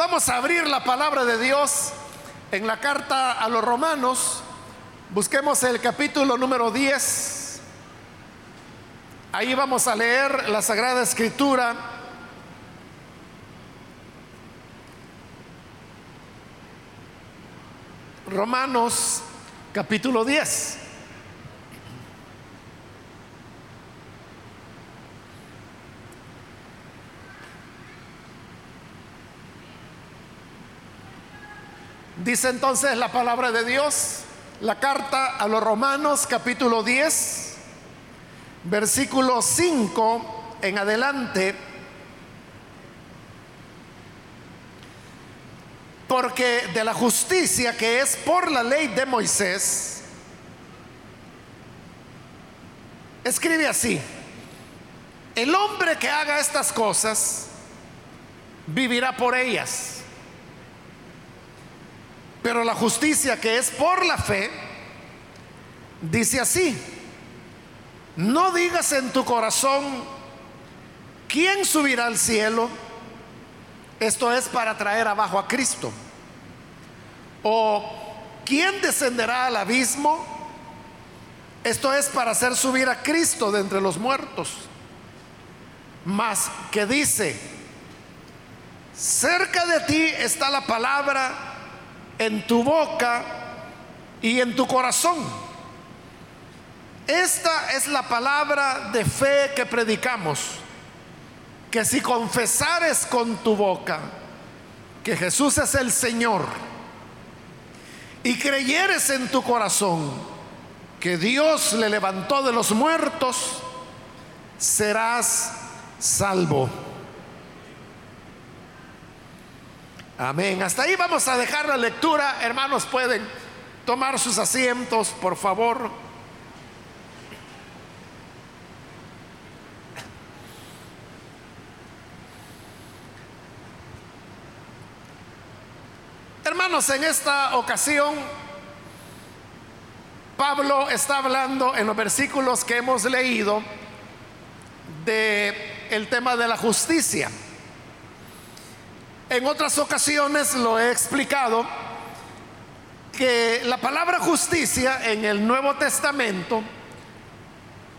Vamos a abrir la palabra de Dios en la carta a los romanos. Busquemos el capítulo número 10. Ahí vamos a leer la Sagrada Escritura. Romanos capítulo 10. Dice entonces la palabra de Dios, la carta a los Romanos capítulo 10, versículo 5 en adelante. Porque de la justicia que es por la ley de Moisés, escribe así, el hombre que haga estas cosas vivirá por ellas. Pero la justicia que es por la fe, dice así, no digas en tu corazón, ¿quién subirá al cielo? Esto es para traer abajo a Cristo. ¿O quién descenderá al abismo? Esto es para hacer subir a Cristo de entre los muertos. Mas que dice, cerca de ti está la palabra en tu boca y en tu corazón. Esta es la palabra de fe que predicamos, que si confesares con tu boca que Jesús es el Señor y creyeres en tu corazón que Dios le levantó de los muertos, serás salvo. Amén. Hasta ahí vamos a dejar la lectura. Hermanos, pueden tomar sus asientos, por favor. Hermanos, en esta ocasión Pablo está hablando en los versículos que hemos leído de el tema de la justicia. En otras ocasiones lo he explicado que la palabra justicia en el Nuevo Testamento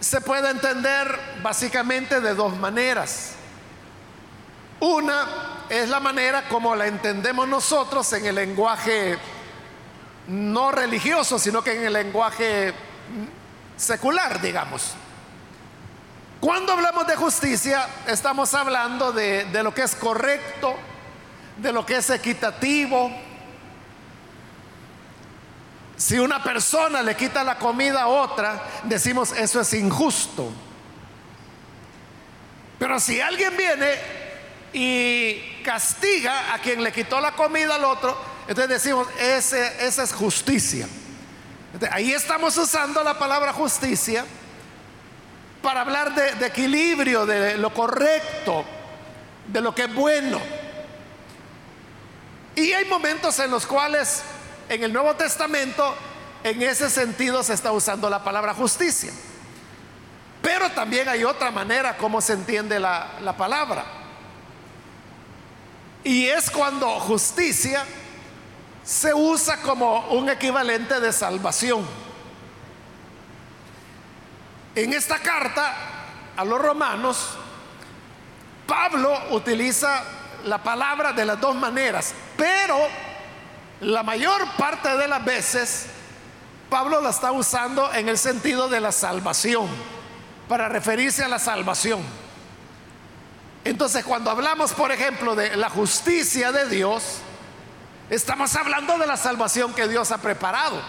se puede entender básicamente de dos maneras. Una es la manera como la entendemos nosotros en el lenguaje no religioso, sino que en el lenguaje secular, digamos. Cuando hablamos de justicia, estamos hablando de, de lo que es correcto, de lo que es equitativo. Si una persona le quita la comida a otra, decimos eso es injusto. Pero si alguien viene y castiga a quien le quitó la comida al otro, entonces decimos, ese, esa es justicia. ahí estamos usando la palabra justicia para hablar de equilibrio, de lo correcto, de lo que es bueno. Y hay momentos en los cuales en el Nuevo Testamento en ese sentido se está usando la palabra justicia. Pero también hay otra manera como se entiende la, la palabra. Y es cuando justicia se usa como un equivalente de salvación. En esta carta a los romanos, Pablo utiliza la palabra de las dos maneras, pero la mayor parte de las veces Pablo la está usando en el sentido de la salvación, para referirse a la salvación. Entonces, cuando hablamos, por ejemplo, de la justicia de Dios, estamos hablando de la salvación que Dios ha preparado.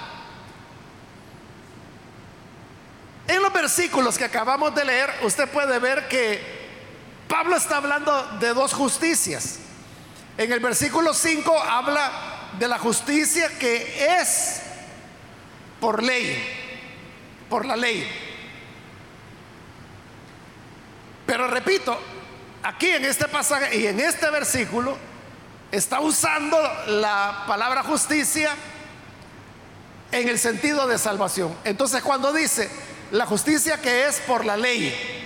En los versículos que acabamos de leer, usted puede ver que Pablo está hablando de dos justicias. En el versículo 5 habla de la justicia que es por ley, por la ley. Pero repito, aquí en este pasaje y en este versículo está usando la palabra justicia en el sentido de salvación. Entonces cuando dice la justicia que es por la ley,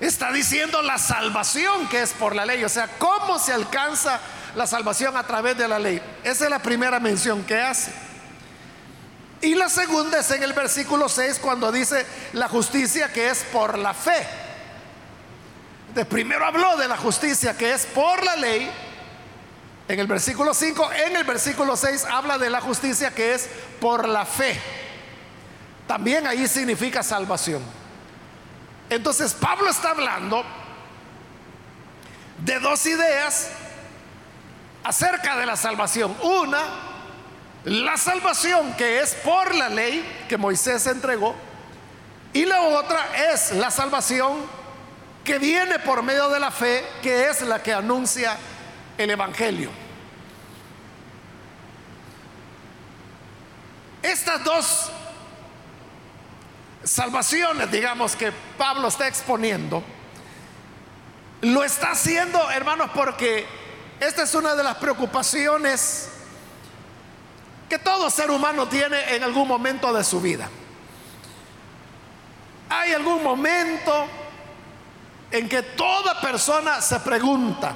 Está diciendo la salvación que es por la ley, o sea, cómo se alcanza la salvación a través de la ley. Esa es la primera mención que hace. Y la segunda es en el versículo 6 cuando dice la justicia que es por la fe. De primero habló de la justicia que es por la ley. En el versículo 5, en el versículo 6 habla de la justicia que es por la fe. También ahí significa salvación. Entonces Pablo está hablando de dos ideas acerca de la salvación. Una, la salvación que es por la ley que Moisés entregó. Y la otra es la salvación que viene por medio de la fe, que es la que anuncia el Evangelio. Estas dos salvaciones, digamos, que Pablo está exponiendo, lo está haciendo, hermanos, porque esta es una de las preocupaciones que todo ser humano tiene en algún momento de su vida. Hay algún momento en que toda persona se pregunta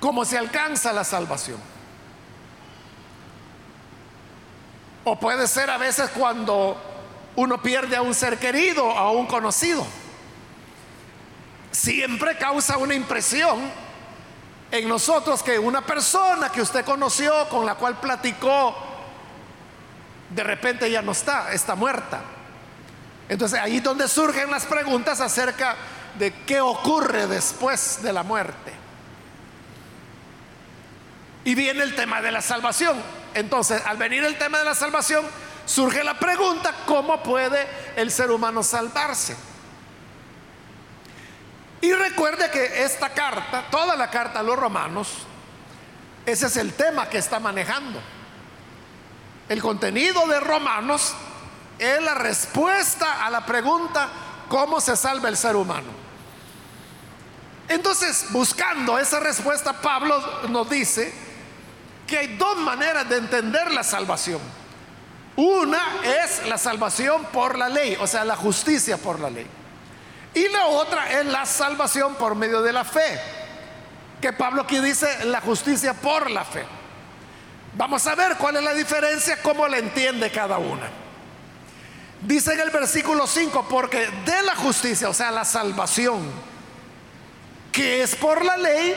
cómo se alcanza la salvación. O puede ser a veces cuando uno pierde a un ser querido, a un conocido. Siempre causa una impresión en nosotros que una persona que usted conoció, con la cual platicó, de repente ya no está, está muerta. Entonces ahí es donde surgen las preguntas acerca de qué ocurre después de la muerte. Y viene el tema de la salvación. Entonces, al venir el tema de la salvación, surge la pregunta, ¿cómo puede el ser humano salvarse? Y recuerde que esta carta, toda la carta a los romanos, ese es el tema que está manejando. El contenido de Romanos es la respuesta a la pregunta, ¿cómo se salva el ser humano? Entonces, buscando esa respuesta, Pablo nos dice que hay dos maneras de entender la salvación. Una es la salvación por la ley, o sea, la justicia por la ley. Y la otra es la salvación por medio de la fe. Que Pablo aquí dice la justicia por la fe. Vamos a ver cuál es la diferencia, cómo la entiende cada una. Dice en el versículo 5, porque de la justicia, o sea, la salvación, que es por la ley,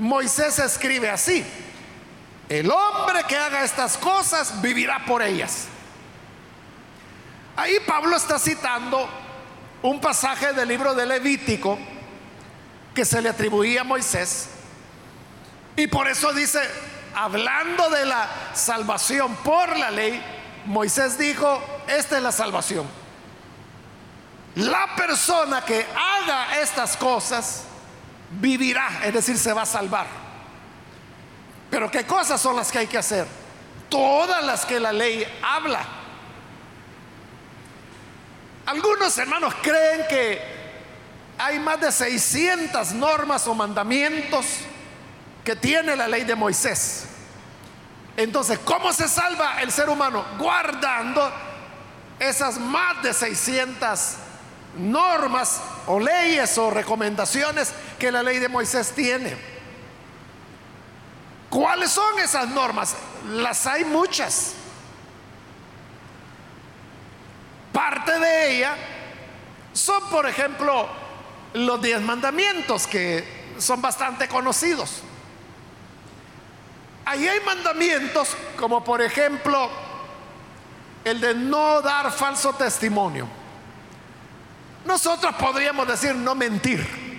Moisés escribe así, el hombre que haga estas cosas vivirá por ellas. Ahí Pablo está citando un pasaje del libro de Levítico que se le atribuía a Moisés. Y por eso dice, hablando de la salvación por la ley, Moisés dijo, esta es la salvación. La persona que haga estas cosas vivirá, es decir, se va a salvar. Pero ¿qué cosas son las que hay que hacer? Todas las que la ley habla. Algunos hermanos creen que hay más de 600 normas o mandamientos que tiene la ley de Moisés. Entonces, ¿cómo se salva el ser humano? Guardando esas más de 600 normas o leyes o recomendaciones que la ley de Moisés tiene. ¿Cuáles son esas normas? Las hay muchas. Parte de ella son, por ejemplo, los diez mandamientos que son bastante conocidos. Ahí hay mandamientos como por ejemplo el de no dar falso testimonio. Nosotros podríamos decir no mentir.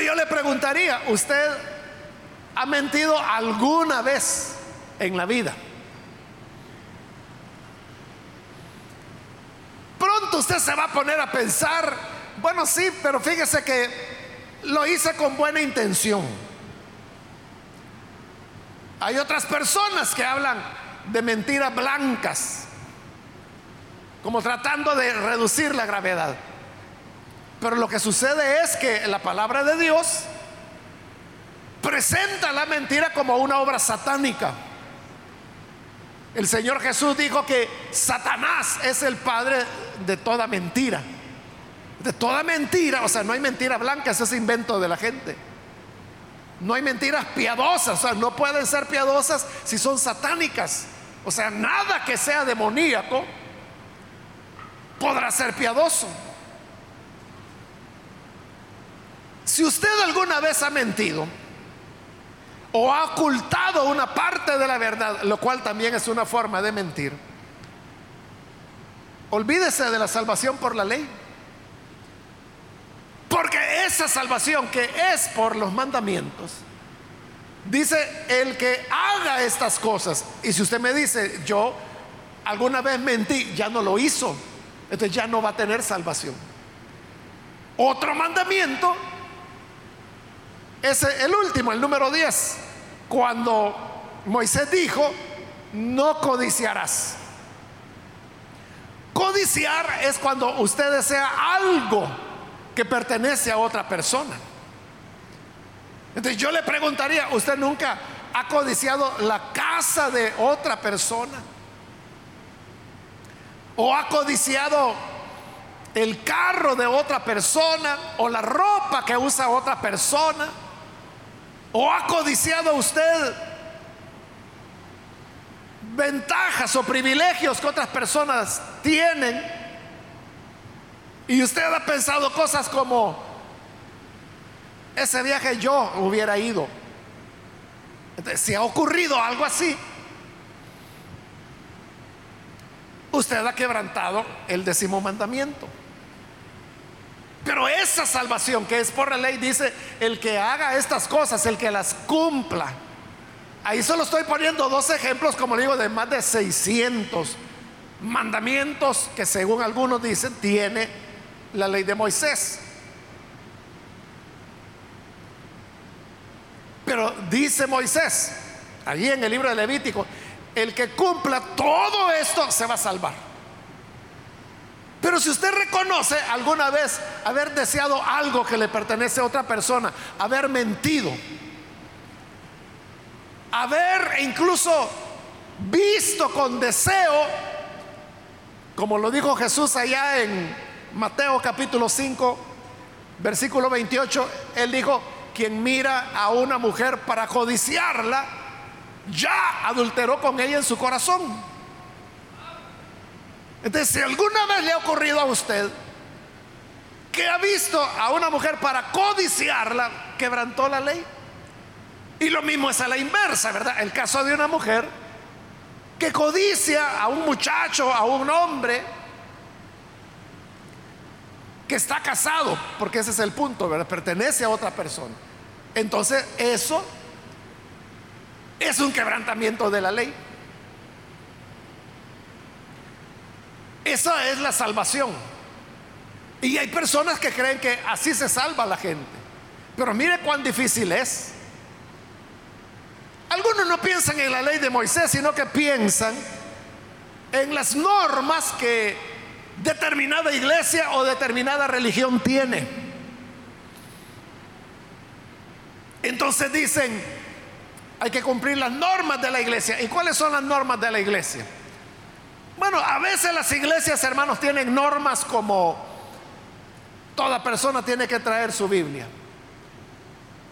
Yo le preguntaría, ¿usted ha mentido alguna vez en la vida? Pronto usted se va a poner a pensar, bueno, sí, pero fíjese que lo hice con buena intención. Hay otras personas que hablan de mentiras blancas, como tratando de reducir la gravedad. Pero lo que sucede es que la palabra de Dios presenta la mentira como una obra satánica. El Señor Jesús dijo que Satanás es el padre de toda mentira. De toda mentira, o sea, no hay mentira blanca, ese es invento de la gente. No hay mentiras piadosas, o sea, no pueden ser piadosas si son satánicas. O sea, nada que sea demoníaco podrá ser piadoso. Si usted alguna vez ha mentido o ha ocultado una parte de la verdad, lo cual también es una forma de mentir, olvídese de la salvación por la ley. Porque esa salvación que es por los mandamientos, dice el que haga estas cosas. Y si usted me dice, yo alguna vez mentí, ya no lo hizo, entonces ya no va a tener salvación. Otro mandamiento es el último, el número 10, cuando Moisés dijo, no codiciarás. Codiciar es cuando usted desea algo que pertenece a otra persona. Entonces yo le preguntaría, ¿usted nunca ha codiciado la casa de otra persona? ¿O ha codiciado el carro de otra persona? ¿O la ropa que usa otra persona? ¿O ha codiciado usted ventajas o privilegios que otras personas tienen? Y usted ha pensado cosas como, ese viaje yo hubiera ido. Si ha ocurrido algo así, usted ha quebrantado el décimo mandamiento. Pero esa salvación que es por la ley dice, el que haga estas cosas, el que las cumpla. Ahí solo estoy poniendo dos ejemplos, como digo, de más de 600 mandamientos que según algunos dicen tiene la ley de Moisés. Pero dice Moisés, allí en el libro de Levítico, el que cumpla todo esto se va a salvar. Pero si usted reconoce alguna vez haber deseado algo que le pertenece a otra persona, haber mentido, haber incluso visto con deseo, como lo dijo Jesús allá en Mateo capítulo 5, versículo 28, él dijo, quien mira a una mujer para codiciarla, ya adulteró con ella en su corazón. Entonces, si alguna vez le ha ocurrido a usted que ha visto a una mujer para codiciarla, quebrantó la ley. Y lo mismo es a la inversa, ¿verdad? El caso de una mujer que codicia a un muchacho, a un hombre, que está casado, porque ese es el punto, ¿verdad? Pertenece a otra persona. Entonces, eso es un quebrantamiento de la ley. Esa es la salvación. Y hay personas que creen que así se salva la gente. Pero mire cuán difícil es. Algunos no piensan en la ley de Moisés, sino que piensan en las normas que determinada iglesia o determinada religión tiene. Entonces dicen, hay que cumplir las normas de la iglesia. ¿Y cuáles son las normas de la iglesia? Bueno, a veces las iglesias, hermanos, tienen normas como toda persona tiene que traer su Biblia.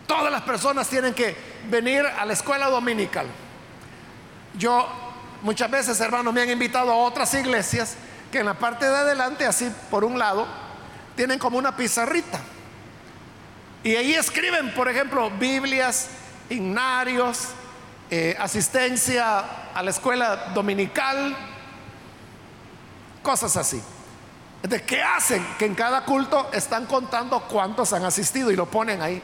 Todas las personas tienen que venir a la escuela dominical. Yo muchas veces, hermanos, me han invitado a otras iglesias que en la parte de adelante, así por un lado, tienen como una pizarrita. Y ahí escriben, por ejemplo, Biblias, himnarios, eh, asistencia a la escuela dominical, cosas así. ¿De qué hacen? Que en cada culto están contando cuántos han asistido y lo ponen ahí.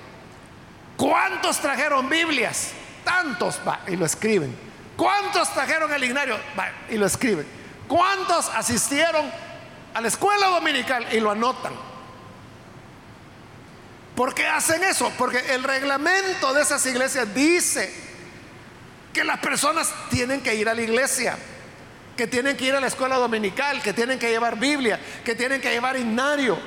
¿Cuántos trajeron Biblias? Tantos, va, y lo escriben. ¿Cuántos trajeron el himnario? Va, y lo escriben. ¿Cuántos asistieron a la escuela dominical y lo anotan? ¿Por qué hacen eso? Porque el reglamento de esas iglesias dice que las personas tienen que ir a la iglesia, que tienen que ir a la escuela dominical, que tienen que llevar Biblia, que tienen que llevar himnario.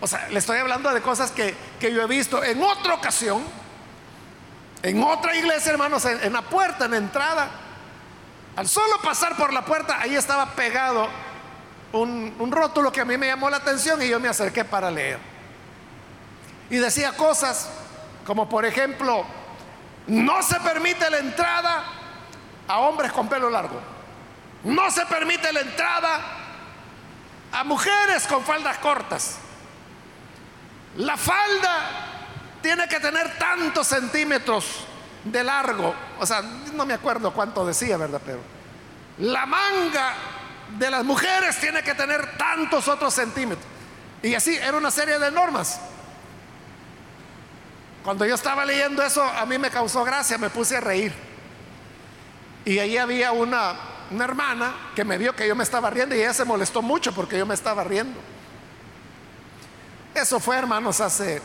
O sea, le estoy hablando de cosas que, que yo he visto. En otra ocasión, En otra iglesia, hermanos, en, la puerta, en la entrada, al solo pasar por la puerta, ahí estaba pegado un, un, rótulo que a mí me llamó la atención y yo me acerqué para leer. Y decía cosas como, por ejemplo, no se permite la entrada a hombres con pelo largo. No se permite la entrada a mujeres con faldas cortas. La falda tiene que tener tantos centímetros de largo. O sea, no me acuerdo cuánto decía, ¿verdad? Pero la manga de las mujeres tiene que tener tantos otros centímetros. Y así era una serie de normas. Cuando yo estaba leyendo eso, a mí me causó gracia, me puse a reír. Y ahí había una, una hermana que me vio que yo me estaba riendo y ella se molestó mucho porque yo me estaba riendo. Eso fue, hermanos, hace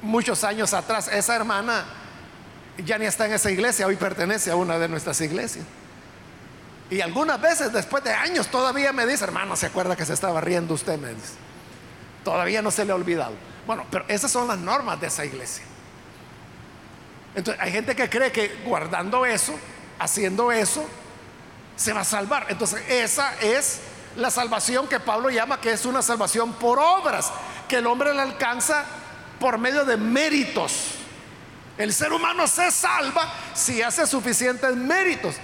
muchos años atrás. Esa hermana ya ni está en esa iglesia, hoy pertenece a una de nuestras iglesias. Y algunas veces, después de años, todavía me dice, hermano, ¿se acuerda que se estaba riendo usted? Me dice. Todavía no se le ha olvidado. Bueno, pero esas son las normas de esa iglesia. Entonces, hay gente que cree que guardando eso, haciendo eso, se va a salvar. Entonces, esa es la salvación que Pablo llama que es una salvación por obras, que el hombre la alcanza por medio de méritos. El ser humano se salva si hace suficientes méritos.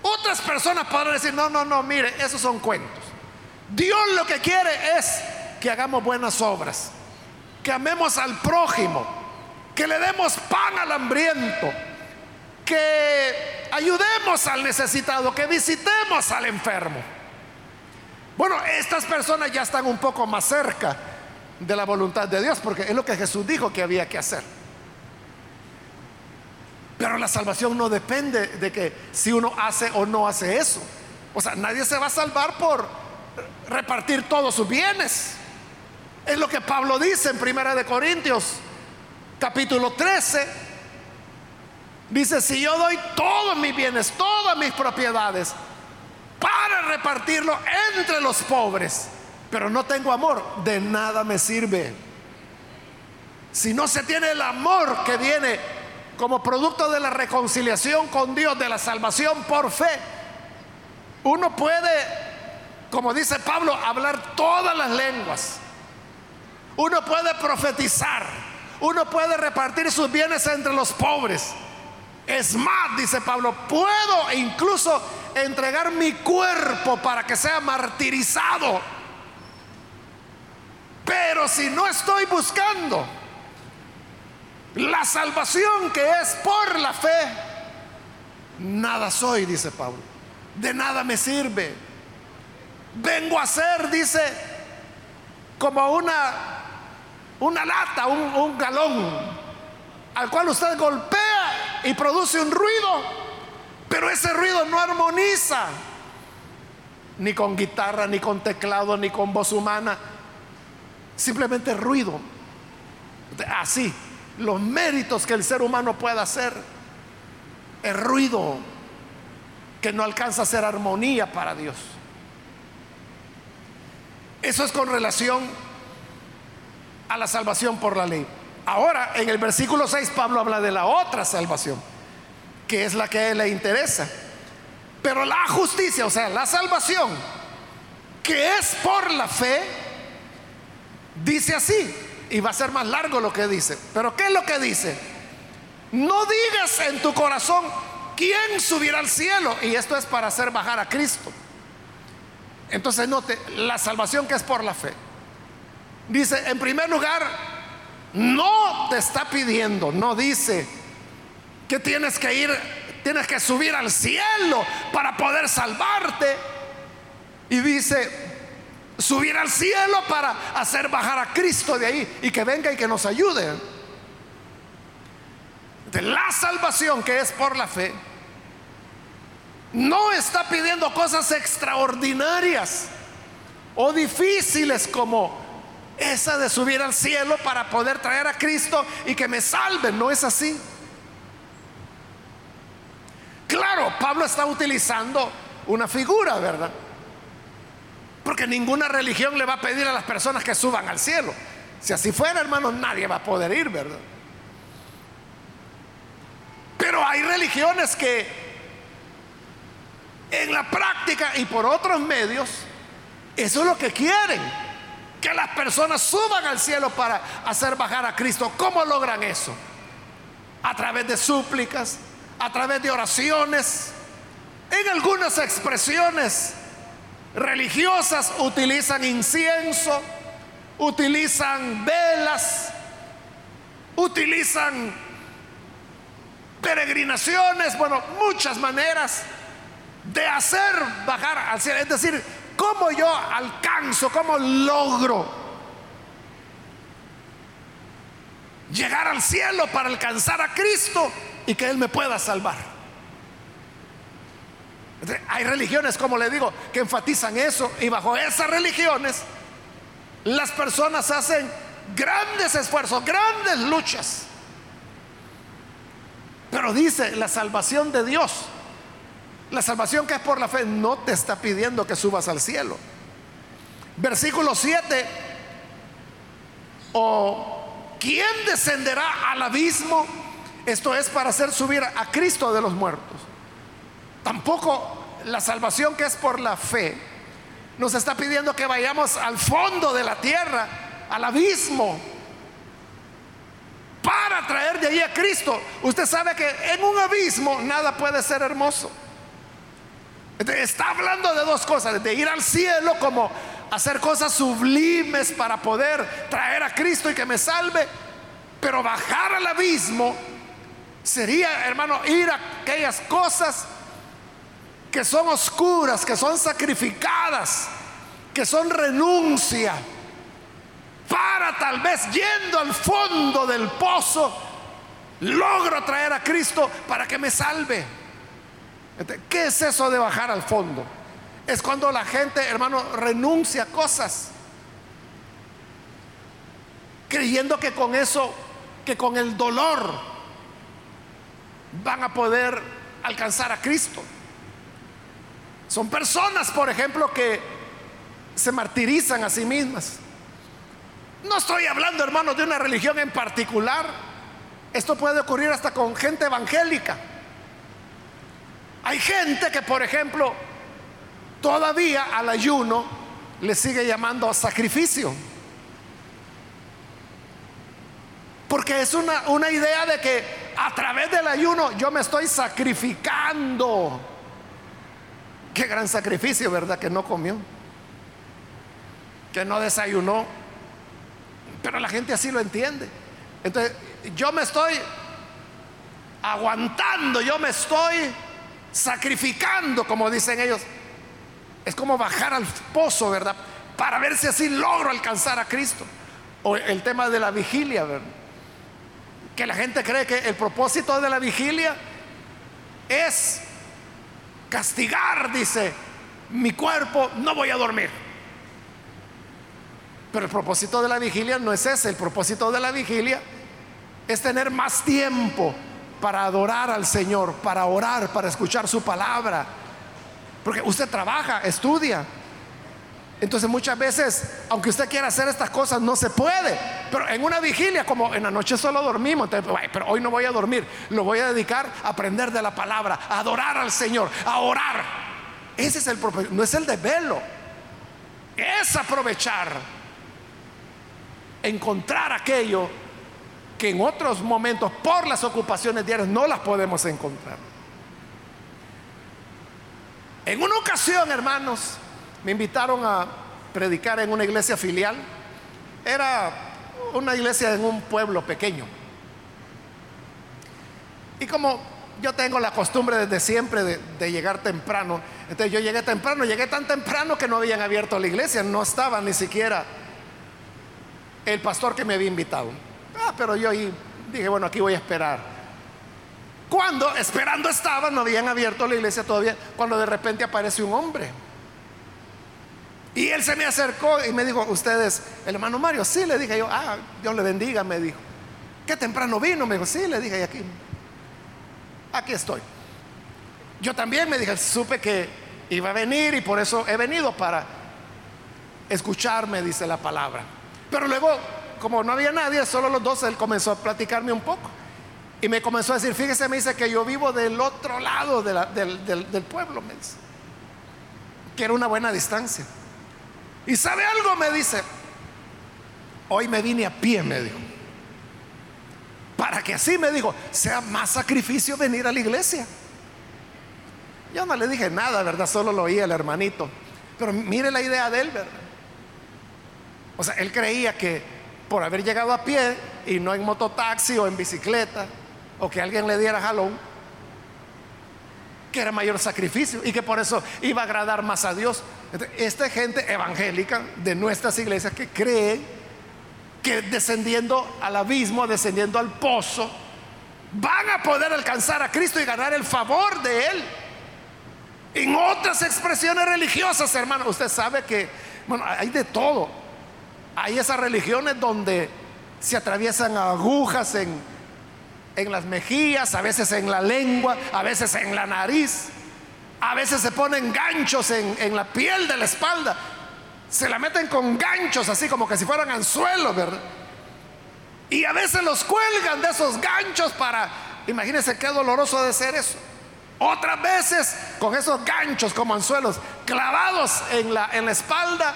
Otras personas podrán decir, no, no, no, mire, esos son cuentos. Dios lo que quiere es que hagamos buenas obras, que amemos al prójimo, que le demos pan al hambriento, que ayudemos al necesitado, que visitemos al enfermo. Bueno, estas personas ya están un poco más cerca de la voluntad de Dios, porque es lo que Jesús dijo que había que hacer. Pero la salvación no depende de que si uno hace o no hace eso. O sea, nadie se va a salvar por repartir todos sus bienes. Es lo que Pablo dice en Primera de Corintios, capítulo 13. Dice, si yo doy todos mis bienes, todas mis propiedades, para repartirlo entre los pobres, pero no tengo amor, de nada me sirve. Si no se tiene el amor que viene como producto de la reconciliación con Dios, de la salvación por fe, uno puede, como dice Pablo, hablar todas las lenguas. Uno puede profetizar. Uno puede repartir sus bienes entre los pobres. Es más, dice Pablo, puedo incluso entregar mi cuerpo para que sea martirizado pero si no estoy buscando la salvación que es por la fe, nada soy, dice Pablo. De nada me sirve. Vengo a ser, dice, como una, una lata, un, un galón, al cual usted golpea y produce un ruido, pero ese ruido no armoniza, ni con guitarra, ni con teclado, ni con voz humana simplemente ruido. Así, los méritos que el ser humano pueda hacer, es ruido que no alcanza a ser armonía para Dios. Eso es con relación a la salvación por la ley. Ahora, en el versículo 6, Pablo habla de la otra salvación, que es la que a él le interesa. Pero la justicia, o sea, la salvación, que es por la fe, Dice así, y va a ser más largo lo que dice. Pero ¿qué es lo que dice? No digas en tu corazón, ¿quién subirá al cielo? Y esto es para hacer bajar a Cristo. Entonces note, la salvación que es por la fe. Dice, en primer lugar, no te está pidiendo, no dice que tienes que ir, tienes que subir al cielo para poder salvarte. Y dice, subir al cielo para hacer bajar a Cristo de ahí y que venga y que nos ayude. De la salvación que es por la fe, no está pidiendo cosas extraordinarias o difíciles como esa de subir al cielo para poder traer a Cristo y que me salven. No es así. Claro, Pablo está utilizando una figura, ¿verdad? Porque ninguna religión le va a pedir a las personas que suban al cielo. Si así fuera, hermano, nadie va a poder ir, ¿verdad? Pero hay religiones que en la práctica y por otros medios, eso es lo que quieren, que las personas suban al cielo para hacer bajar a Cristo. ¿Cómo logran eso? A través de súplicas, a través de oraciones, en algunas expresiones religiosas utilizan incienso, utilizan velas, utilizan peregrinaciones, bueno, muchas maneras de hacer bajar al cielo. Es decir, ¿cómo yo alcanzo, cómo logro llegar al cielo para alcanzar a Cristo y que Él me pueda salvar? Hay religiones, como le digo, que enfatizan eso y bajo esas religiones las personas hacen grandes esfuerzos, grandes luchas. Pero dice la salvación de Dios, la salvación que es por la fe, no te está pidiendo que subas al cielo. Versículo 7, o ¿quién descenderá al abismo? Esto es para hacer subir a Cristo de los muertos. Tampoco la salvación que es por la fe nos está pidiendo que vayamos al fondo de la tierra, al abismo, para traer de ahí a Cristo. Usted sabe que en un abismo nada puede ser hermoso. Está hablando de dos cosas, de ir al cielo como hacer cosas sublimes para poder traer a Cristo y que me salve, pero bajar al abismo sería, hermano, ir a aquellas cosas que son oscuras, que son sacrificadas, que son renuncia, para tal vez yendo al fondo del pozo, logro traer a Cristo para que me salve. ¿Qué es eso de bajar al fondo? Es cuando la gente, hermano, renuncia a cosas, creyendo que con eso, que con el dolor, van a poder alcanzar a Cristo. Son personas, por ejemplo, que se martirizan a sí mismas. No estoy hablando, hermanos, de una religión en particular. Esto puede ocurrir hasta con gente evangélica. Hay gente que, por ejemplo, todavía al ayuno le sigue llamando sacrificio. Porque es una, una idea de que a través del ayuno yo me estoy sacrificando. Qué gran sacrificio, ¿verdad? Que no comió, que no desayunó. Pero la gente así lo entiende. Entonces, yo me estoy aguantando, yo me estoy sacrificando, como dicen ellos. Es como bajar al pozo, ¿verdad? Para ver si así logro alcanzar a Cristo. O el tema de la vigilia, ¿verdad? Que la gente cree que el propósito de la vigilia es castigar, dice, mi cuerpo, no voy a dormir. Pero el propósito de la vigilia no es ese, el propósito de la vigilia es tener más tiempo para adorar al Señor, para orar, para escuchar su palabra. Porque usted trabaja, estudia. Entonces muchas veces, aunque usted quiera hacer estas cosas, no se puede. Pero en una vigilia, como en la noche solo dormimos, pero hoy no voy a dormir, lo voy a dedicar a aprender de la palabra, a adorar al Señor, a orar. Ese es el propósito, no es el de velo, es aprovechar, encontrar aquello que en otros momentos, por las ocupaciones diarias, no las podemos encontrar. En una ocasión, hermanos, me invitaron a predicar en una iglesia filial. Era una iglesia en un pueblo pequeño. Y como yo tengo la costumbre desde siempre de, llegar temprano, entonces yo llegué temprano, llegué tan temprano que no habían abierto la iglesia, no estaba ni siquiera el pastor que me había invitado. Ah, pero yo ahí dije, bueno, aquí voy a esperar. Cuando esperando estaba, no habían abierto la iglesia todavía, cuando de repente aparece un hombre y él se me acercó y me dijo, ¿ustedes, el hermano Mario? Sí, le dije yo, ah, Dios le bendiga, me dijo. ¿Qué temprano vino? Me dijo, sí, le dije, y aquí, aquí estoy. Yo también me dije, supe que iba a venir y por eso he venido para escucharme, dice la palabra. Pero luego, como no había nadie, solo los dos, él comenzó a platicarme un poco. Y me comenzó a decir, fíjese, me dice que yo vivo del otro lado del, del pueblo, me dice. Que era una buena distancia. Y sabe algo, me dice, hoy me vine a pie, me dijo. Para que así, me dijo, sea más sacrificio venir a la iglesia. Yo no le dije nada, ¿verdad? Solo lo oía el hermanito. Pero mire la idea de él, ¿verdad? O sea, él creía que por haber llegado a pie y no en mototaxi o en bicicleta, o que alguien le diera jalón, que era mayor sacrificio y que por eso iba a agradar más a Dios. Esta gente evangélica de nuestras iglesias que cree que descendiendo al abismo, descendiendo al pozo, van a poder alcanzar a Cristo y ganar el favor de Él. En otras expresiones religiosas, hermano, usted sabe que, bueno, hay de todo. Hay esas religiones donde se atraviesan agujas en, en las mejillas, a veces en la lengua, a veces en la nariz, a veces se ponen ganchos en, en la piel de la espalda. Se la meten con ganchos así como que si fueran anzuelos, ¿verdad? Y a veces los cuelgan de esos ganchos para, imagínense qué doloroso de ser eso. Otras veces con esos ganchos como anzuelos clavados en la, en la espalda,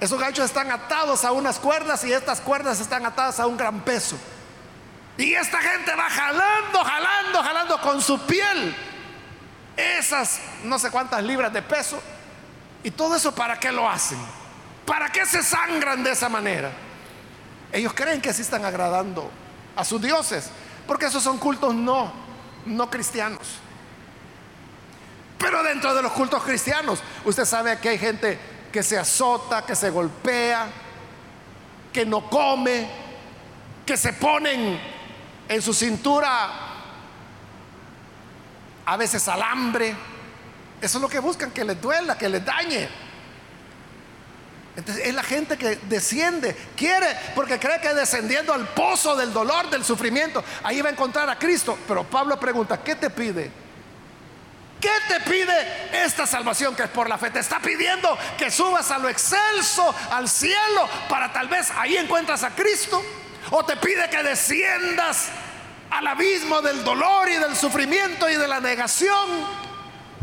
esos ganchos están atados a unas cuerdas y estas cuerdas están atadas a un gran peso. Y esta gente va jalando, jalando, jalando con su piel esas no sé cuántas libras de peso. Y todo eso para qué lo hacen? ¿Para qué se sangran de esa manera? Ellos creen que así están agradando a sus dioses, porque esos son cultos no, no cristianos. Pero dentro de los cultos cristianos, usted sabe que hay gente que se azota, que se golpea, que no come, que se ponen en su cintura a veces alambre. Eso es lo que buscan, que les duela, que les dañe. Entonces es la gente que desciende, quiere, porque cree que descendiendo al pozo del dolor, del sufrimiento, ahí va a encontrar a Cristo. Pero Pablo pregunta, ¿qué te pide? ¿Qué te pide esta salvación que es por la fe? Te está pidiendo que subas a lo excelso, al cielo, para tal vez ahí encuentras a Cristo. O te pide que desciendas al abismo del dolor y del sufrimiento y de la negación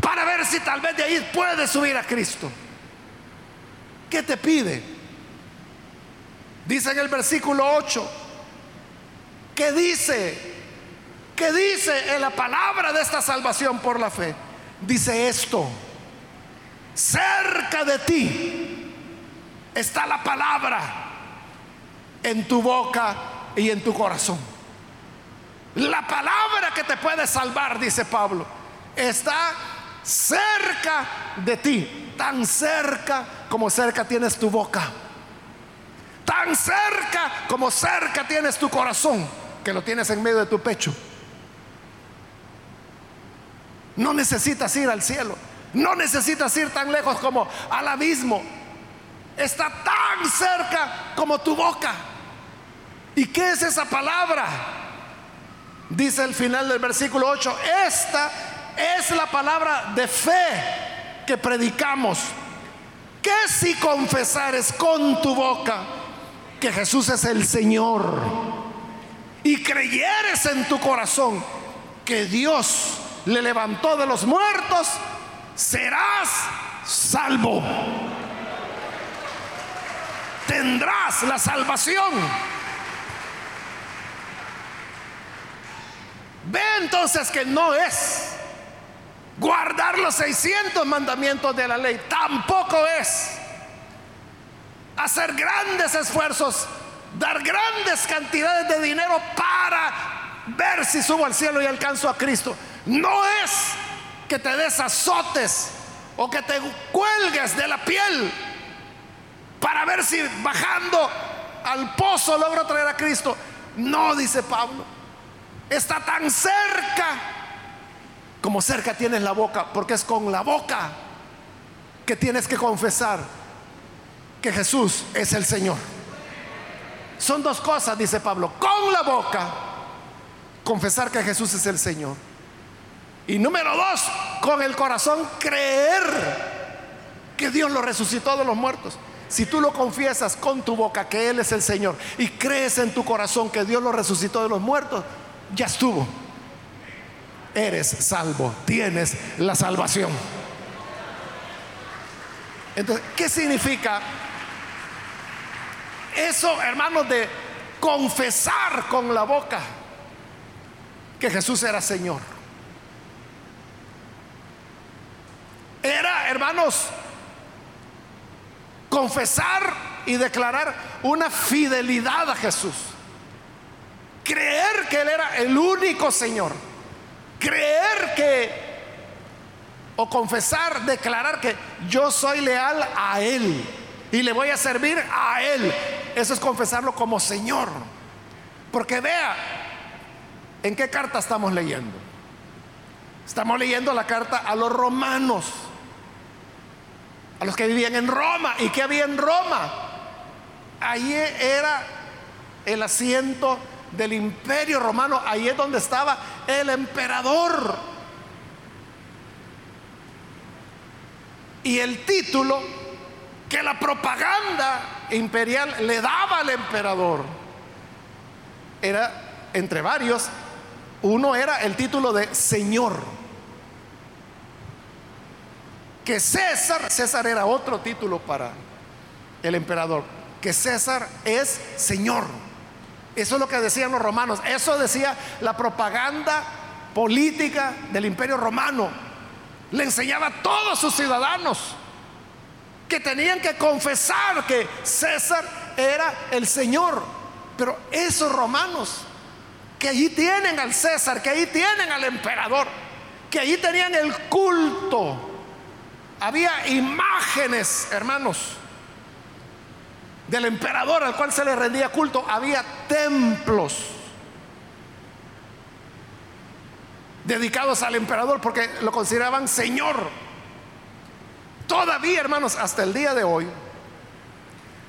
para ver si tal vez de ahí puedes subir a Cristo. ¿Qué te pide? Dice en el versículo 8, ¿qué dice? ¿Qué dice la palabra de esta salvación por la fe? Dice esto, cerca de ti está la palabra en tu boca y en tu corazón. La palabra que te puede salvar, dice Pablo, está cerca de ti, tan cerca como cerca tienes tu boca, tan cerca como cerca tienes tu corazón, que lo tienes en medio de tu pecho. No necesitas ir al cielo, no necesitas ir tan lejos como al abismo, está tan cerca como tu boca. ¿Y qué es esa palabra? Dice el final del versículo 8, esta es la palabra de fe que predicamos. Que si confesares con tu boca que Jesús es el Señor y creyeres en tu corazón que Dios le levantó de los muertos, serás salvo. Tendrás la salvación. Ve entonces que no es guardar los 600 mandamientos de la ley. Tampoco es hacer grandes esfuerzos, dar grandes cantidades de dinero para ver si subo al cielo y alcanzo a Cristo. No es que te des azotes o que te cuelgues de la piel para ver si bajando al pozo logro traer a Cristo. No, dice Pablo está tan cerca como cerca tienes la boca, porque es con la boca que tienes que confesar que Jesús es el Señor. Son dos cosas, dice Pablo, con la boca confesar que Jesús es el Señor. Y número dos, con el corazón creer que Dios lo resucitó de los muertos. Si tú lo confiesas con tu boca que Él es el Señor y crees en tu corazón que Dios lo resucitó de los muertos, ya estuvo. Eres salvo, tienes la salvación. Entonces, ¿qué significa eso, hermanos, de confesar con la boca que Jesús era Señor? Era, hermanos, confesar y declarar una fidelidad a Jesús. Creer que Él era el único Señor. Creer que, o confesar, declarar que yo soy leal a Él y le voy a servir a Él. Eso es confesarlo como Señor. Porque vea, ¿en qué carta estamos leyendo? Estamos leyendo la carta a los romanos, a los que vivían en Roma. ¿Y qué había en Roma? Allí era el asiento del imperio romano, ahí es donde estaba el emperador. Y el título que la propaganda imperial le daba al emperador era, entre varios, uno era el título de Señor. Que César, César era otro título para el emperador que César es Señor. Eso es lo que decían los romanos. Eso decía la propaganda política del imperio romano. Le enseñaba a todos sus ciudadanos que tenían que confesar que César era el Señor. Pero esos romanos, que allí tienen al César, que allí tienen al emperador, que allí tenían el culto, había imágenes, hermanos, del emperador al cual se le rendía culto, había templos dedicados al emperador porque lo consideraban señor. Todavía, hermanos, hasta el día de hoy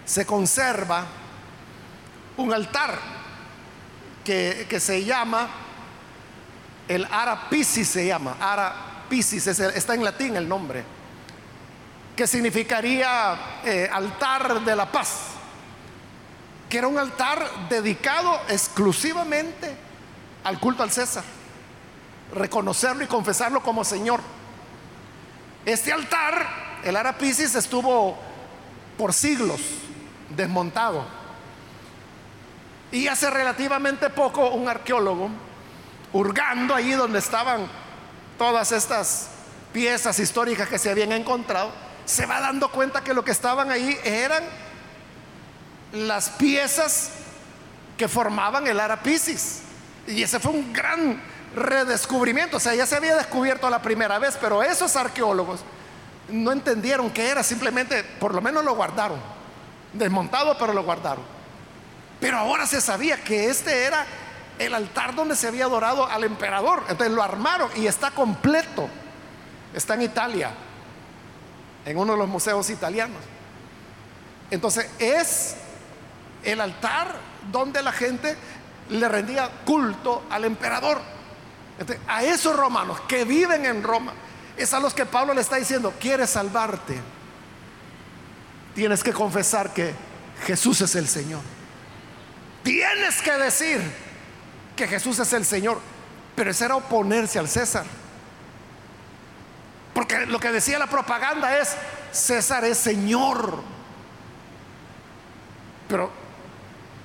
se conserva un altar que, se llama el Ara Piscis se llama, Ara Piscis, está en latín el nombre que significaría eh, altar de la paz, que era un altar dedicado exclusivamente al culto al César, reconocerlo y confesarlo como Señor. Este altar, el Arapisis, estuvo por siglos desmontado. Y hace relativamente poco un arqueólogo, hurgando allí donde estaban todas estas piezas históricas que se habían encontrado, se va dando cuenta que lo que estaban ahí eran las piezas que formaban el Arapisis. Y ese fue un gran redescubrimiento. O sea, ya se había descubierto la primera vez, pero esos arqueólogos no entendieron qué era, simplemente por lo menos lo guardaron. Desmontado, pero lo guardaron. Pero ahora se sabía que este era el altar donde se había adorado al emperador. Entonces lo armaron y está completo. Está en Italia en uno de los museos italianos. Entonces es el altar donde la gente le rendía culto al emperador. a esos romanos que viven en Roma, es a los que Pablo le está diciendo, quieres salvarte, tienes que confesar que Jesús es el Señor. Tienes que decir que Jesús es el Señor, pero ese era oponerse al César. Porque lo que decía la propaganda es, César es Señor. Pero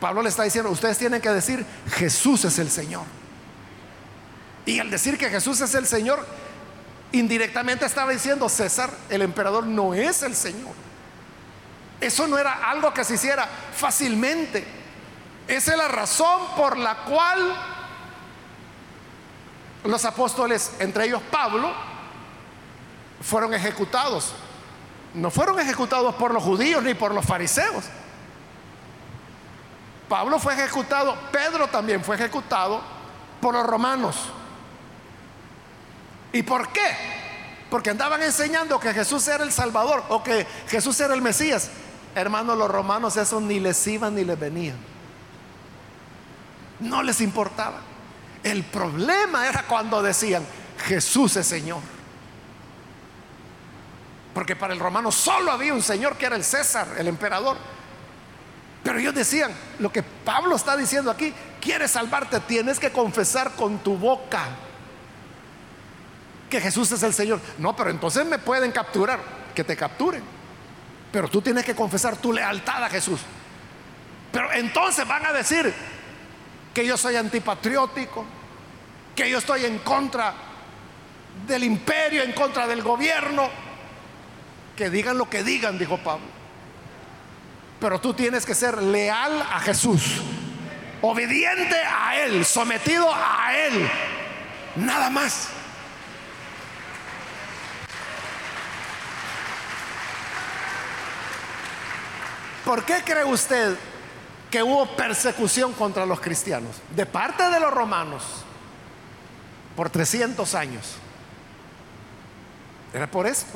Pablo le está diciendo, ustedes tienen que decir, Jesús es el Señor. Y al decir que Jesús es el Señor, indirectamente estaba diciendo, César, el emperador, no es el Señor. Eso no era algo que se hiciera fácilmente. Esa es la razón por la cual los apóstoles, entre ellos Pablo, fueron ejecutados. No fueron ejecutados por los judíos ni por los fariseos. Pablo fue ejecutado, Pedro también fue ejecutado por los romanos. ¿Y por qué? Porque andaban enseñando que Jesús era el Salvador o que Jesús era el Mesías. Hermanos, los romanos eso ni les iban ni les venían. No les importaba. El problema era cuando decían, Jesús es Señor. Porque para el romano solo había un señor que era el César, el emperador. Pero ellos decían, lo que Pablo está diciendo aquí, quieres salvarte, tienes que confesar con tu boca que Jesús es el Señor. No, pero entonces me pueden capturar, que te capturen. Pero tú tienes que confesar tu lealtad a Jesús. Pero entonces van a decir que yo soy antipatriótico, que yo estoy en contra del imperio, en contra del gobierno. Que digan lo que digan, dijo Pablo. Pero tú tienes que ser leal a Jesús, obediente a Él, sometido a Él. Nada más. ¿Por qué cree usted que hubo persecución contra los cristianos de parte de los romanos por 300 años. Era por esto.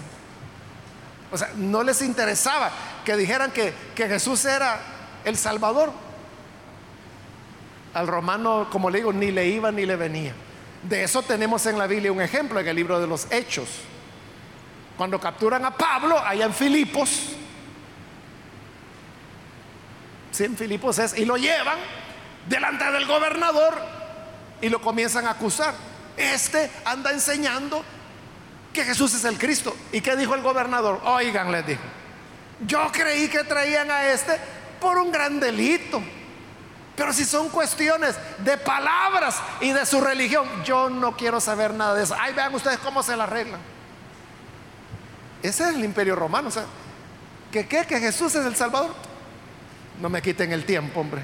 O sea, no les interesaba que dijeran que, que Jesús era el Salvador. Al romano, como le digo, ni le iba ni le venía. De eso tenemos en la Biblia un ejemplo en el libro de los Hechos. Cuando capturan a Pablo allá en Filipos, en Filipos es, y lo llevan delante del gobernador y lo comienzan a acusar. Este anda enseñando que Jesús es el Cristo. ¿Y qué dijo el gobernador? Oigan, les dijo, yo creí que traían a este por un gran delito. Pero si son cuestiones de palabras y de su religión, yo no quiero saber nada de eso. Ahí vean ustedes cómo se la arreglan. Ese es el imperio romano. O sea, ¿que qué? ¿Que Jesús es el Salvador? No me quiten el tiempo, hombre.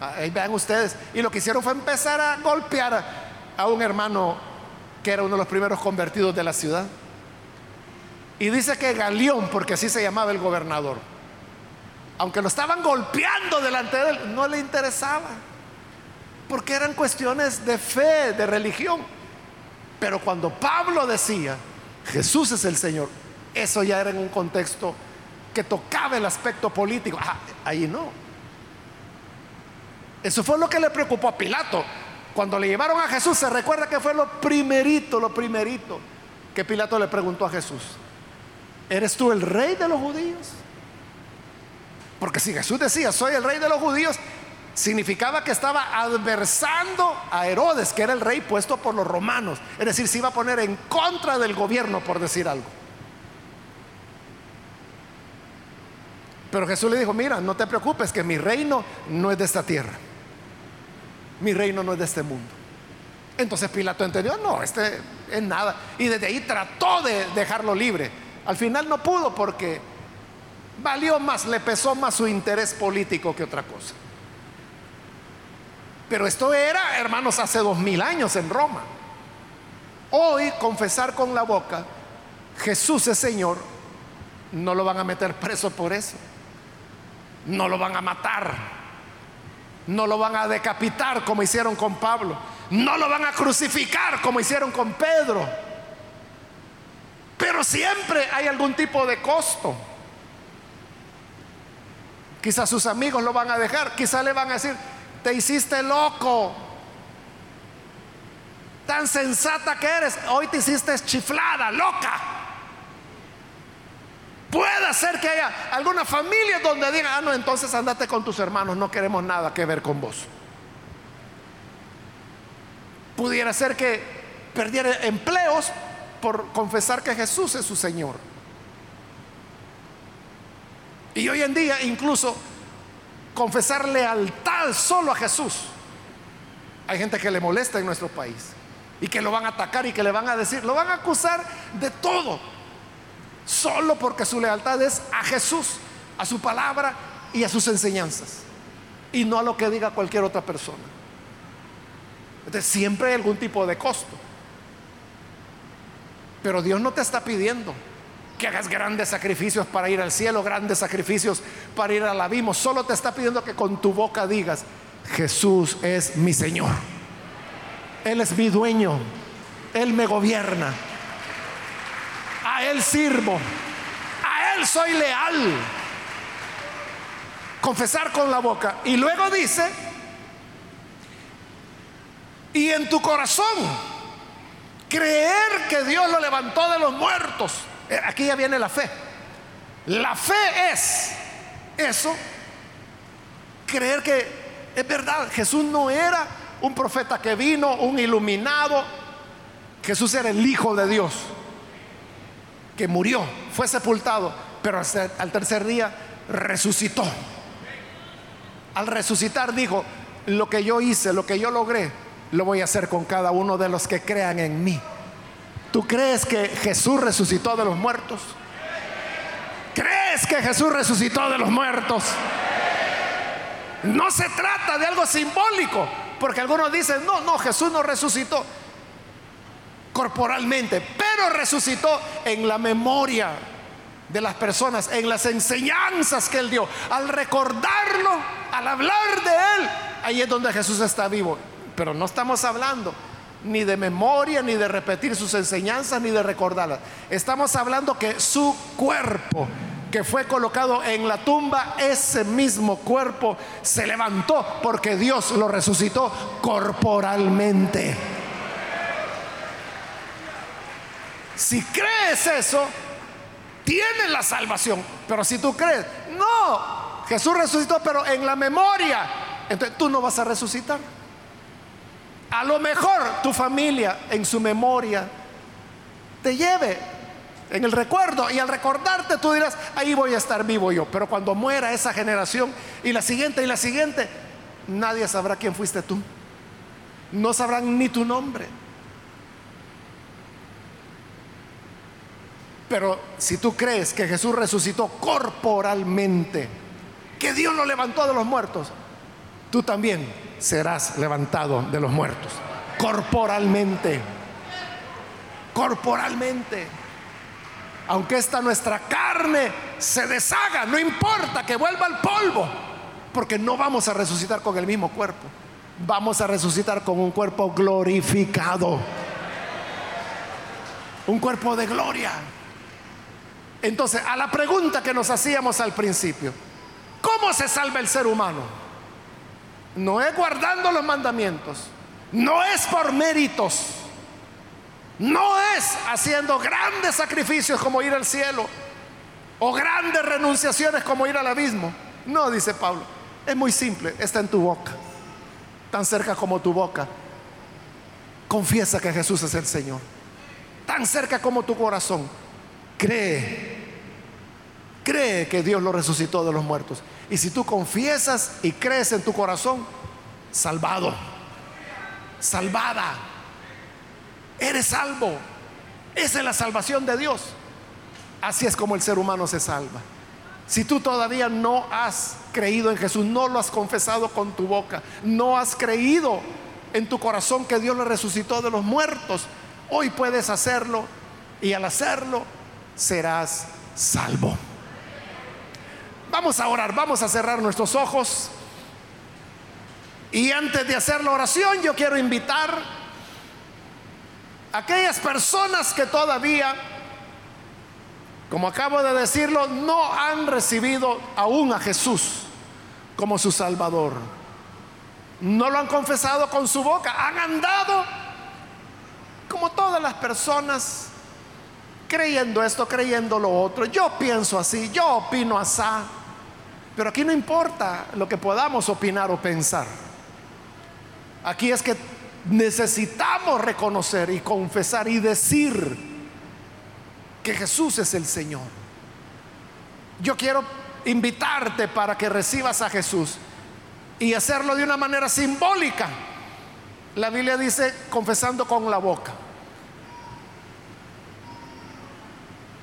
Ahí vean ustedes. Y lo que hicieron fue empezar a golpear a, un hermano que era uno de los primeros convertidos de la ciudad. Y dice que Galeón, porque así se llamaba el gobernador, aunque lo estaban golpeando delante de él, no le interesaba. Porque eran cuestiones de fe, de religión. Pero cuando Pablo decía, Jesús es el Señor, eso ya era en un contexto que tocaba el aspecto político. Ah, ahí no. Eso fue lo que le preocupó a Pilato. Cuando le llevaron a Jesús, se recuerda que fue lo primerito, lo primerito que Pilato le preguntó a Jesús. ¿Eres tú el rey de los judíos? Porque si Jesús decía, soy el rey de los judíos, significaba que estaba adversando a Herodes, que era el rey puesto por los romanos. Es decir, se iba a poner en contra del gobierno, por decir algo. Pero Jesús le dijo, mira, no te preocupes, que mi reino no es de esta tierra. Mi reino no es de este mundo. Entonces Pilato entendió, no, este es nada. Y desde ahí trató de dejarlo libre. Al final no pudo porque valió más, le pesó más su interés político que otra cosa. Pero esto era, hermanos, hace dos mil años en Roma. Hoy confesar con la boca, Jesús es Señor, no lo van a meter preso por eso no lo van a matar, no lo van a decapitar como hicieron con Pablo, no lo van a crucificar como hicieron con Pedro. Pero siempre hay algún tipo de costo. Quizás sus amigos lo van a dejar, quizás le van a decir, te hiciste loco, tan sensata que eres, hoy te hiciste chiflada, loca. Puede ser que haya alguna familia donde digan, ah, no, entonces andate con tus hermanos, no queremos nada que ver con vos. Pudiera ser que perdiera empleos por confesar que Jesús es su Señor. Y hoy en día incluso confesar lealtad solo a Jesús. Hay gente que le molesta en nuestro país y que lo van a atacar y que le van a decir, lo van a acusar de todo solo porque su lealtad es a Jesús, a su palabra y a sus enseñanzas, y no a lo que diga cualquier otra persona. Entonces siempre hay algún tipo de costo. Pero Dios no te está pidiendo que hagas grandes sacrificios para ir al cielo, grandes sacrificios para ir al abismo. Solo te está pidiendo que con tu boca digas, Jesús es mi Señor. Él es mi dueño. Él me gobierna Él sirvo, a Él soy leal. Confesar con la boca. Y luego dice, y en tu corazón, creer que Dios lo levantó de los muertos. Eh, aquí ya viene la fe. La fe es eso creer que es verdad, Jesús no era un profeta que vino, un iluminado. Jesús era el Hijo de Dios, que murió, fue sepultado, pero al tercer día resucitó. Al resucitar dijo, lo que yo hice, lo que yo logré, lo voy a hacer con cada uno de los que crean en mí. ¿Tú crees que Jesús resucitó de los muertos? ¿Crees que Jesús resucitó de los muertos? No se trata de algo simbólico, porque algunos dicen, no, no, Jesús no resucitó corporalmente, pero resucitó en la memoria de las personas, en las enseñanzas que él dio. Al recordarlo, al hablar de él, ahí es donde Jesús está vivo. Pero no estamos hablando ni de memoria, ni de repetir sus enseñanzas, ni de recordarlas. Estamos hablando que su cuerpo, que fue colocado en la tumba, ese mismo cuerpo se levantó porque Dios lo resucitó corporalmente. Si crees eso, tienes la salvación. Pero si tú crees, no, Jesús resucitó, pero en la memoria, entonces tú no vas a resucitar. A lo mejor tu familia en su memoria te lleve en el recuerdo y al recordarte tú dirás, ahí voy a estar vivo yo. Pero cuando muera esa generación y la siguiente y la siguiente, nadie sabrá quién fuiste tú. No sabrán ni tu nombre. Pero si tú crees que Jesús resucitó corporalmente, que Dios lo levantó de los muertos, tú también serás levantado de los muertos. Corporalmente. Corporalmente. Aunque esta nuestra carne se deshaga, no importa que vuelva al polvo, porque no vamos a resucitar con el mismo cuerpo. Vamos a resucitar con un cuerpo glorificado. Un cuerpo de gloria. Entonces, a la pregunta que nos hacíamos al principio, ¿cómo se salva el ser humano? No es guardando los mandamientos, no es por méritos, no es haciendo grandes sacrificios como ir al cielo o grandes renunciaciones como ir al abismo. No, dice Pablo, es muy simple, está en tu boca, tan cerca como tu boca. Confiesa que Jesús es el Señor, tan cerca como tu corazón. Cree, cree que Dios lo resucitó de los muertos. Y si tú confiesas y crees en tu corazón, salvado, salvada, eres salvo. Esa es la salvación de Dios. Así es como el ser humano se salva. Si tú todavía no has creído en Jesús, no lo has confesado con tu boca, no has creído en tu corazón que Dios lo resucitó de los muertos, hoy puedes hacerlo y al hacerlo serás salvo. Vamos a orar, vamos a cerrar nuestros ojos. Y antes de hacer la oración, yo quiero invitar a aquellas personas que todavía, como acabo de decirlo, no han recibido aún a Jesús como su Salvador. No lo han confesado con su boca, han andado como todas las personas creyendo esto, creyendo lo otro. Yo pienso así, yo opino así. Pero aquí no importa lo que podamos opinar o pensar. Aquí es que necesitamos reconocer y confesar y decir que Jesús es el Señor. Yo quiero invitarte para que recibas a Jesús y hacerlo de una manera simbólica. La Biblia dice confesando con la boca.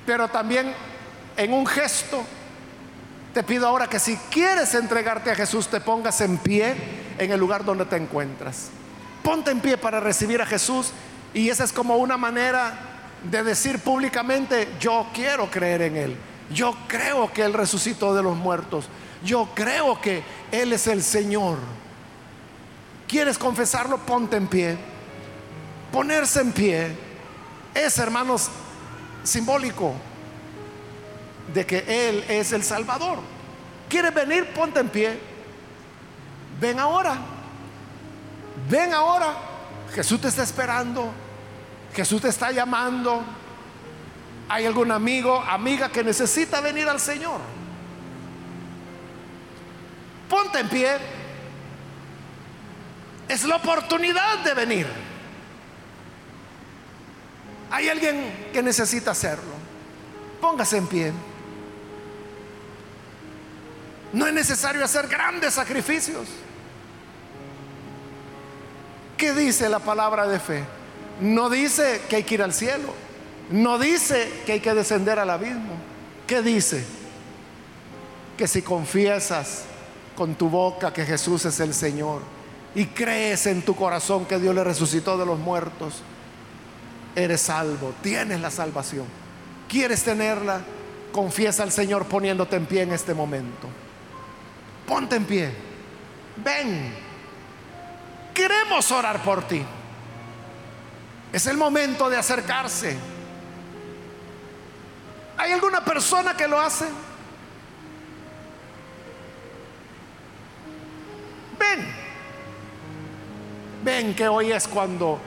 Pero también en un gesto te pido ahora que si quieres entregarte a Jesús, te pongas en pie en el lugar donde te encuentras. Ponte en pie para recibir a Jesús y esa es como una manera de decir públicamente, yo quiero creer en Él. Yo creo que Él resucitó de los muertos. Yo creo que Él es el Señor. ¿Quieres confesarlo? Ponte en pie. Ponerse en pie es, hermanos, simbólico de que Él es el Salvador. ¿Quieres venir? Ponte en pie. Ven ahora. Ven ahora. Jesús te está esperando. Jesús te está llamando. ¿Hay algún amigo, amiga que necesita venir al Señor? Ponte en pie. Es la oportunidad de venir. Hay alguien que necesita hacerlo. Póngase en pie. No es necesario hacer grandes sacrificios. ¿Qué dice la palabra de fe? No dice que hay que ir al cielo. No dice que hay que descender al abismo. ¿Qué dice? Que si confiesas con tu boca que Jesús es el Señor y crees en tu corazón que Dios le resucitó de los muertos, eres salvo, tienes la salvación. ¿Quieres tenerla? Confiesa al Señor poniéndote en pie en este momento. Ponte en pie. Ven. Queremos orar por ti. Es el momento de acercarse. ¿Hay alguna persona que lo hace? Ven. Ven que hoy es cuando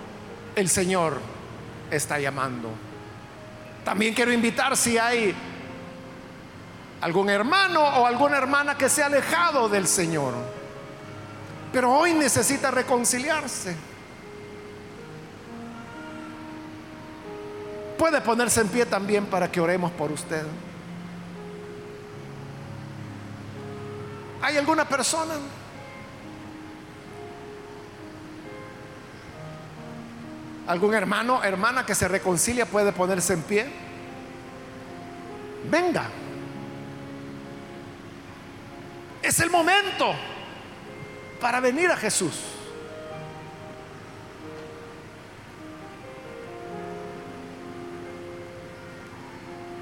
el Señor está llamando. También quiero invitar si hay algún hermano o alguna hermana que se ha alejado del Señor, pero hoy necesita reconciliarse. Puede ponerse en pie también para que oremos por usted. ¿Hay alguna persona? ¿Algún hermano, hermana que se reconcilia puede ponerse en pie? Venga. Es el momento para venir a Jesús.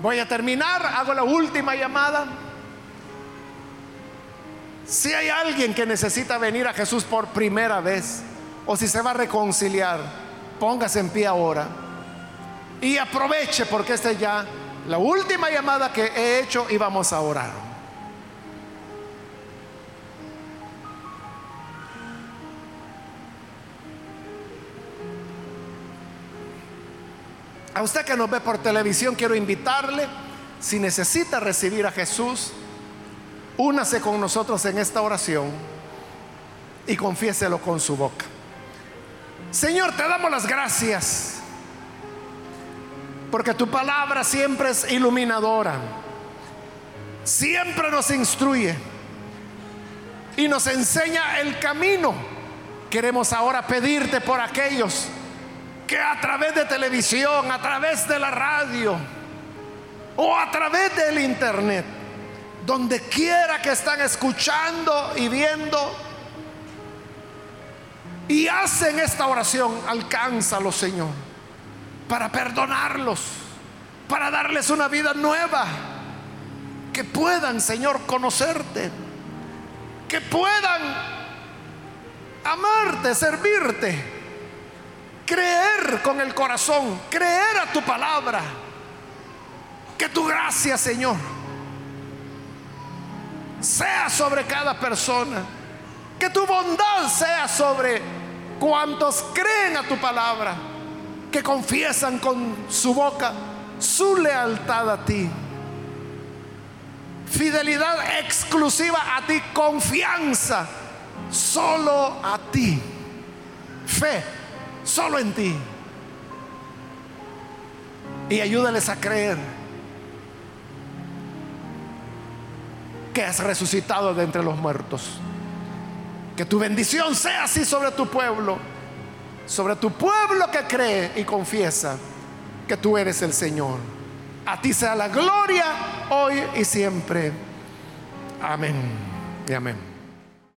Voy a terminar, hago la última llamada. Si hay alguien que necesita venir a Jesús por primera vez, o si se va a reconciliar, póngase en pie ahora y aproveche porque esta es ya la última llamada que he hecho y vamos a orar. A usted que nos ve por televisión, quiero invitarle, si necesita recibir a Jesús, únase con nosotros en esta oración y confiéselo con su boca. Señor, te damos las gracias porque tu palabra siempre es iluminadora, siempre nos instruye y nos enseña el camino. Queremos ahora pedirte por aquellos que a través de televisión, a través de la radio o a través del internet, donde quiera que están escuchando y viendo y hacen esta oración, alcánzalo, Señor, para perdonarlos, para darles una vida nueva, que puedan, Señor, conocerte, que puedan amarte, servirte creer con el corazón, creer a tu palabra. Que tu gracia, Señor, sea sobre cada persona. Que tu bondad sea sobre cuantos creen a tu palabra, que confiesan con su boca su lealtad a ti. Fidelidad exclusiva a ti, confianza solo a ti. Fe solo en ti. Y ayúdales a creer que has resucitado de entre los muertos. Que tu bendición sea así sobre tu pueblo, sobre tu pueblo que cree y confiesa que tú eres el Señor. A ti sea la gloria hoy y siempre. Amén y amén.